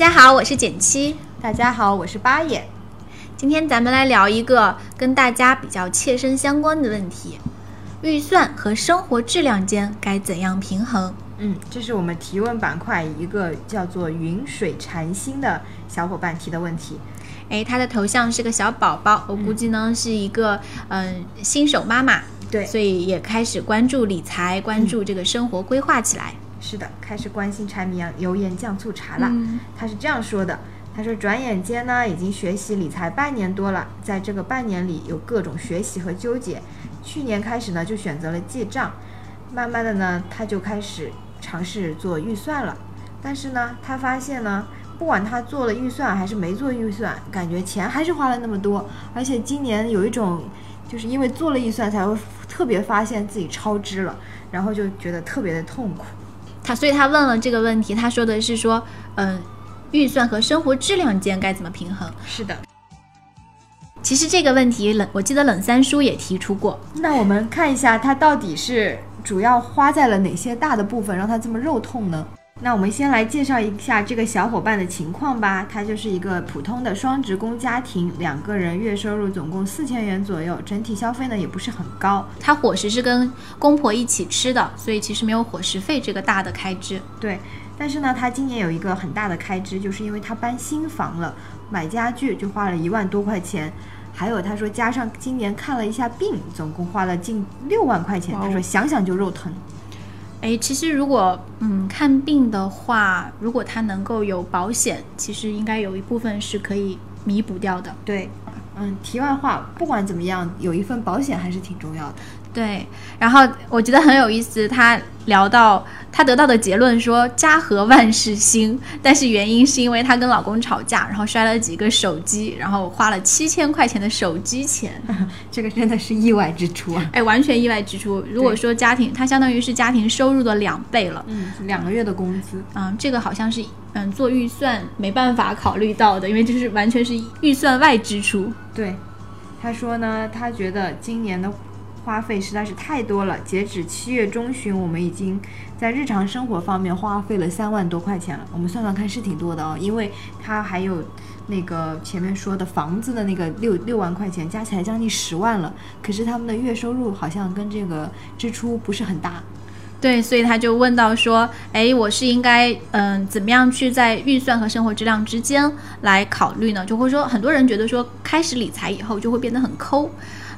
家好，我是简七。大家好，我是八眼。今天咱们来聊一个跟大家比较切身相关的问题：预算和生活质量间该怎样平衡？嗯，这是我们提问板块一个叫做“云水禅心”的小伙伴提的问题。哎，他的头像是个小宝宝，我估计呢是一个嗯新手妈妈，对所以也开始关注理财，关注这个生活规划起来。是的，开始关心柴米油油盐酱醋茶了。嗯他是这样说的：“他说，转眼间呢，已经学习理财半年多了，在这个半年里有各种学习和纠结。去年开始呢，就选择了记账，慢慢的呢，他就开始尝试做预算了。但是呢，他发现呢，不管他做了预算还是没做预算，感觉钱还是花了那么多，而且今年有一种。”就是因为做了预算，才会特别发现自己超支了，然后就觉得特别的痛苦。他所以他问了这个问题，他说的是说，嗯，预算和生活质量间该怎么平衡？是的，其实这个问题冷，我记得冷三叔也提出过。那我们看一下，它到底是主要花在了哪些大的部分，让它这么肉痛呢？那我们先来介绍一下这个小伙伴的情况吧。他就是一个普通的双职工家庭，两个人月收入总共四千元左右，整体消费呢也不是很高。他伙食是跟公婆一起吃的，所以其实没有伙食费这个大的开支。对，但是呢，他今年有一个很大的开支，就是因为他搬新房了，买家具就花了一万多块钱。还有他说加上今年看了一下病，总共花了近六万块钱。他说想想就肉疼。哎，其实如果嗯看病的话，如果他能够有保险，其实应该有一部分是可以弥补掉的。对，嗯，题外话，不管怎么样，有一份保险还是挺重要的。对，然后我觉得很有意思，他聊到她得到的结论说家和万事兴，但是原因是因为她跟老公吵架，然后摔了几个手机，然后花了七千块钱的手机钱，这个真的是意外支出啊！哎，完全意外支出。如果说家庭，它相当于是家庭收入的两倍了。嗯，两个月的工资。嗯，这个好像是嗯做预算没办法考虑到的，因为这是完全是预算外支出。对，他说呢，他觉得今年的花费实在是太多了。截止七月中旬，我们已经在日常生活方面花费了三万多块钱了。我们算算看，是挺多的哦，因为他还有那个前面说的房子的那个六六万块钱，加起来将近十万了。可是他们的月收入好像跟这个支出不是很大。对，所以他就问到说，哎，我是应该嗯怎么样去在预算和生活质量之间来考虑呢？就会说很多人觉得说开始理财以后就会变得很抠，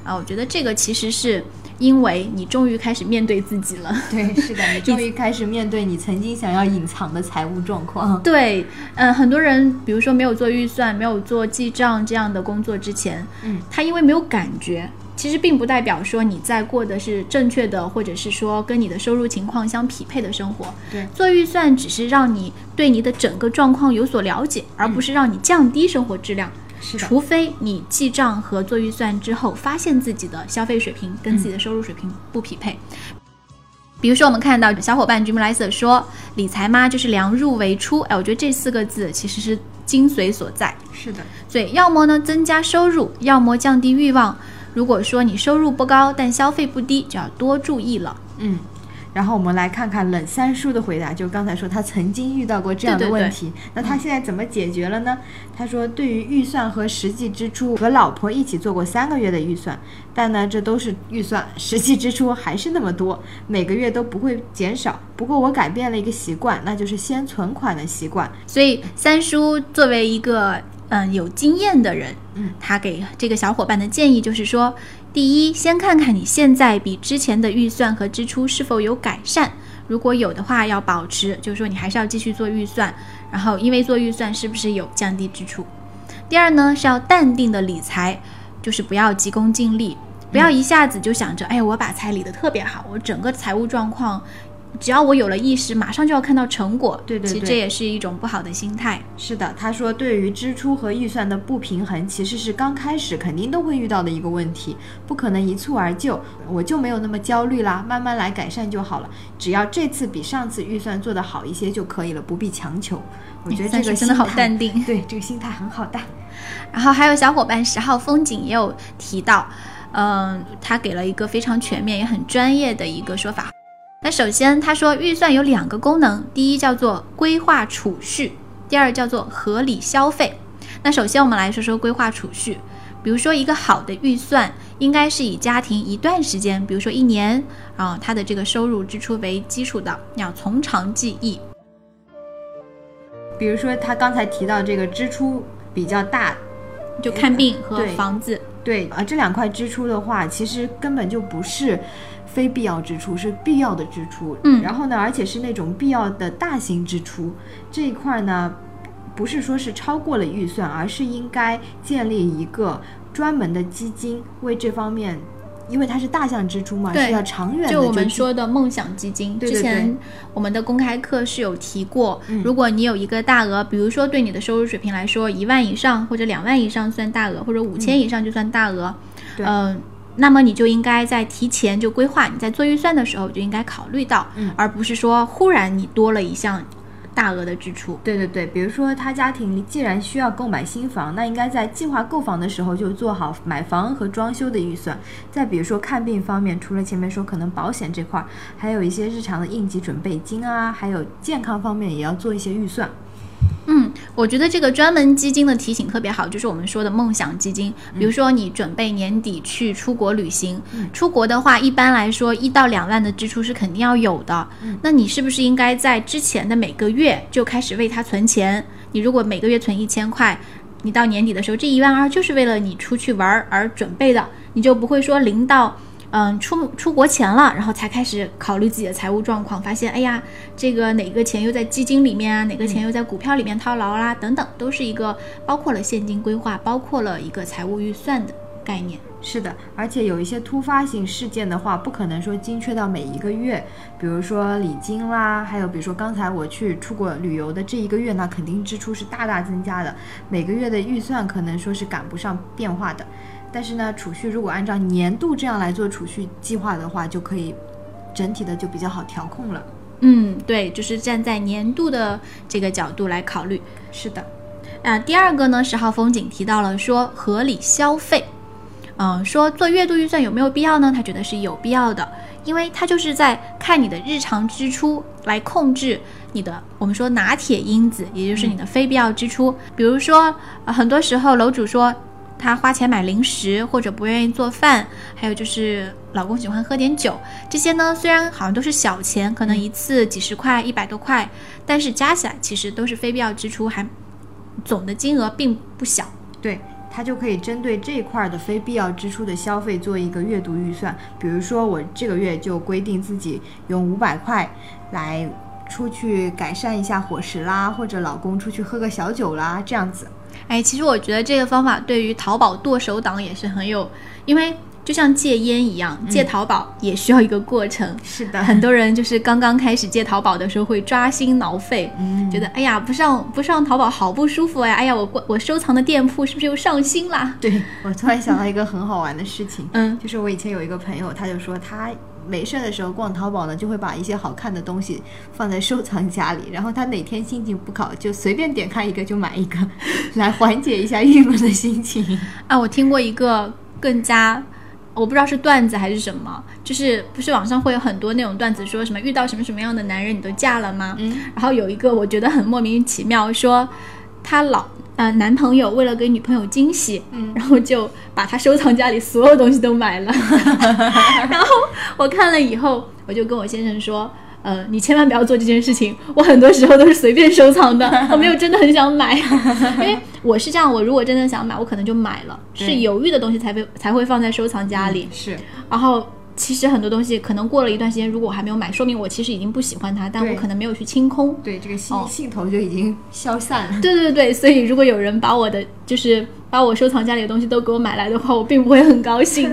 啊，我觉得这个其实是因为你终于开始面对自己了。对，是的，你 终于开始面对你曾经想要隐藏的财务状况。对，嗯，很多人比如说没有做预算、没有做记账这样的工作之前，嗯，他因为没有感觉，其实并不代表说你在过的是正确的，或者是说跟你的收入情况相匹配的生活。对做预算只是让你对你的整个状况有所了解，而不是让你降低生活质量。是，除非你记账和做预算之后，发现自己的消费水平跟自己的收入水平不匹配。比如说，我们看到小伙伴 Dream l i s e r 说，理财嘛就是量入为出。哎，我觉得这四个字其实是精髓所在。是的，所以，要么呢增加收入，要么降低欲望。如果说你收入不高，但消费不低，就要多注意了。嗯。然后我们来看看冷三叔的回答，就刚才说他曾经遇到过这样的对对对问题，那他现在怎么解决了呢？他说，对于预算和实际支出，和老婆一起做过三个月的预算，但呢，这都是预算，实际支出还是那么多，每个月都不会减少。不过我改变了一个习惯，那就是先存款的习惯。所以，三叔作为一个嗯有经验的人，嗯，他给这个小伙伴的建议就是说，第一，先看看你现在比之前的预算和支出是否有改善，如果有的话要保持，就是说你还是要继续做预算，然后因为做预算是不是有降低支出。第二呢，是要淡定的理财，就是不要急功近利，不要一下子就想着，哎，我把财理得特别好，我整个财务状况只要我有了意识，马上就要看到成果。对对对其实这也是一种不好的心态。是的，他说，对于支出和预算的不平衡，其实是刚开始肯定都会遇到的一个问题，不可能一蹴而就。我就没有那么焦虑啦，慢慢来改善就好了。只要这次比上次预算做得好一些就可以了，不必强求。我觉得这个真的好淡定对，这个心态很好的。然后还有小伙伴十号风景也有提到，嗯、他给了一个非常全面也很专业的一个说法。那首先他说预算有两个功能，第一叫做规划储蓄，第二叫做合理消费。那首先我们来说说规划储蓄，比如说一个好的预算应该是以家庭一段时间，比如说一年啊，他的这个收入支出为基础的，要从长计议。比如说他刚才提到这个支出比较大，就看病和房子，对啊，这两块支出的话，其实根本就不是非必要支出，是必要的支出。嗯然后呢，而且是那种必要的大型支出这一块呢，不是说是超过了预算，而是应该建立一个专门的基金，为这方面，因为它是大项支出嘛，对是要长远的。就我们说的梦想基金，对对之前我们的公开课是有提过，嗯。如果你有一个大额，比如说对你的收入水平来说，一万以上或者两万以上算大额，或者五千以上就算大额，对。嗯、那么你就应该在提前就规划，你在做预算的时候就应该考虑到，嗯。而不是说忽然你多了一项大额的支出。对对对，比如说他家庭既然需要购买新房，那应该在计划购房的时候就做好买房和装修的预算。再比如说看病方面，除了前面说可能保险这块儿，还有一些日常的应急准备金啊，还有健康方面也要做一些预算。嗯，我觉得这个专门基金的提醒特别好，就是我们说的梦想基金。比如说，你准备年底去出国旅行，出国的话，一般来说一到两万的支出是肯定要有的。那你是不是应该在之前的每个月就开始为它存钱？你如果每个月存一千块，你到年底的时候，这一万二就是为了你出去玩儿而准备的，你就不会说零到。嗯，出出国前了，然后才开始考虑自己的财务状况，发现哎呀，这个哪个钱又在基金里面啊，哪个钱又在股票里面套牢啦，等等，都是一个包括了现金规划，包括了一个财务预算的概念。是的，而且有一些突发性事件的话，不可能说精确到每一个月，比如说礼金啦，还有比如说刚才我去出国旅游的这一个月，那肯定支出是大大增加的，每个月的预算可能说是赶不上变化的。但是呢，储蓄如果按照年度这样来做储蓄计划的话，就可以整体的就比较好调控了。嗯，对，就是站在年度的这个角度来考虑。是的，啊，第二个呢，十号风景提到了说合理消费，嗯、说做月度预算有没有必要呢？他觉得是有必要的，因为他就是在看你的日常支出来控制你的我们说拿铁因子，也就是你的非必要支出。比如说，很多时候楼主说他花钱买零食，或者不愿意做饭，还有就是老公喜欢喝点酒，这些呢虽然好像都是小钱，可能一次几十块、一百多块，但是加起来其实都是非必要支出，还总的金额并不小。对。他就可以针对这一块儿的非必要支出的消费做一个月度预算，比如说我这个月就规定自己用五百块来出去改善一下伙食啦，或者老公出去喝个小酒啦，这样子。哎，其实我觉得这个方法对于淘宝剁手党也是很有，因为就像戒烟一样，戒淘宝也需要一个过程。是的很多人就是刚刚开始戒淘宝的时候会抓心挠肺，嗯觉得哎呀不上不上淘宝好不舒服呀，哎呀我关我收藏的店铺是不是又上新啦？对我突然想到一个很好玩的事情，嗯就是我以前有一个朋友，他就说他没事的时候逛淘宝呢，就会把一些好看的东西放在收藏夹里，然后他哪天心情不好，就随便点开一个就买一个，来缓解一下郁闷的心情。啊，我听过一个更加。我不知道是段子还是什么，就是不是网上会有很多那种段子，说什么遇到什么什么样的男人你都嫁了吗？嗯，然后有一个我觉得很莫名其妙，说他老呃男朋友为了给女朋友惊喜，嗯然后就把他收藏家里所有东西都买了。然后我看了以后，我就跟我先生说。呃，你千万不要做这件事情。我很多时候都是随便收藏的，我没有真的很想买，因为我是这样，我如果真的想买，我可能就买了，是犹豫的东西才会才会放在收藏家里。是然后其实很多东西可能过了一段时间，如果我还没有买，说明我其实已经不喜欢它，但我可能没有去清空。对这个兴哦兴头就已经消散了。对对对，所以如果有人把我的就是把我收藏家里的东西都给我买来的话，我并不会很高兴。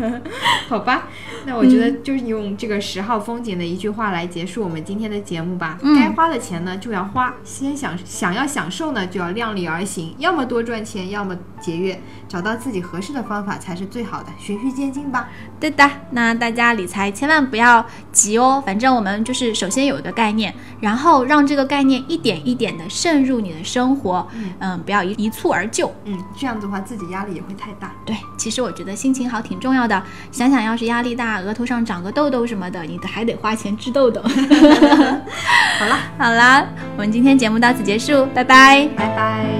好吧，那我觉得就是用这个十号风景的一句话来结束我们今天的节目吧。嗯该花的钱呢就要花，先想想要享受呢就要量力而行，要么多赚钱，要么节约，找到自己合适的方法才是最好的，循序渐进吧。对的，那大家理财千万不要急哦，反正我们就是首先有一个概念，然后让这个概念一点一点的渗入你的生活，嗯不要一一蹴而就。嗯，这样子的话自己压力也会太大。对，其实我觉得心情好挺重要的。想想要是压力大，额头上长个痘痘什么的，你还得花钱治痘痘。好啦，好啦，我们今天节目到此结束，拜拜。拜拜。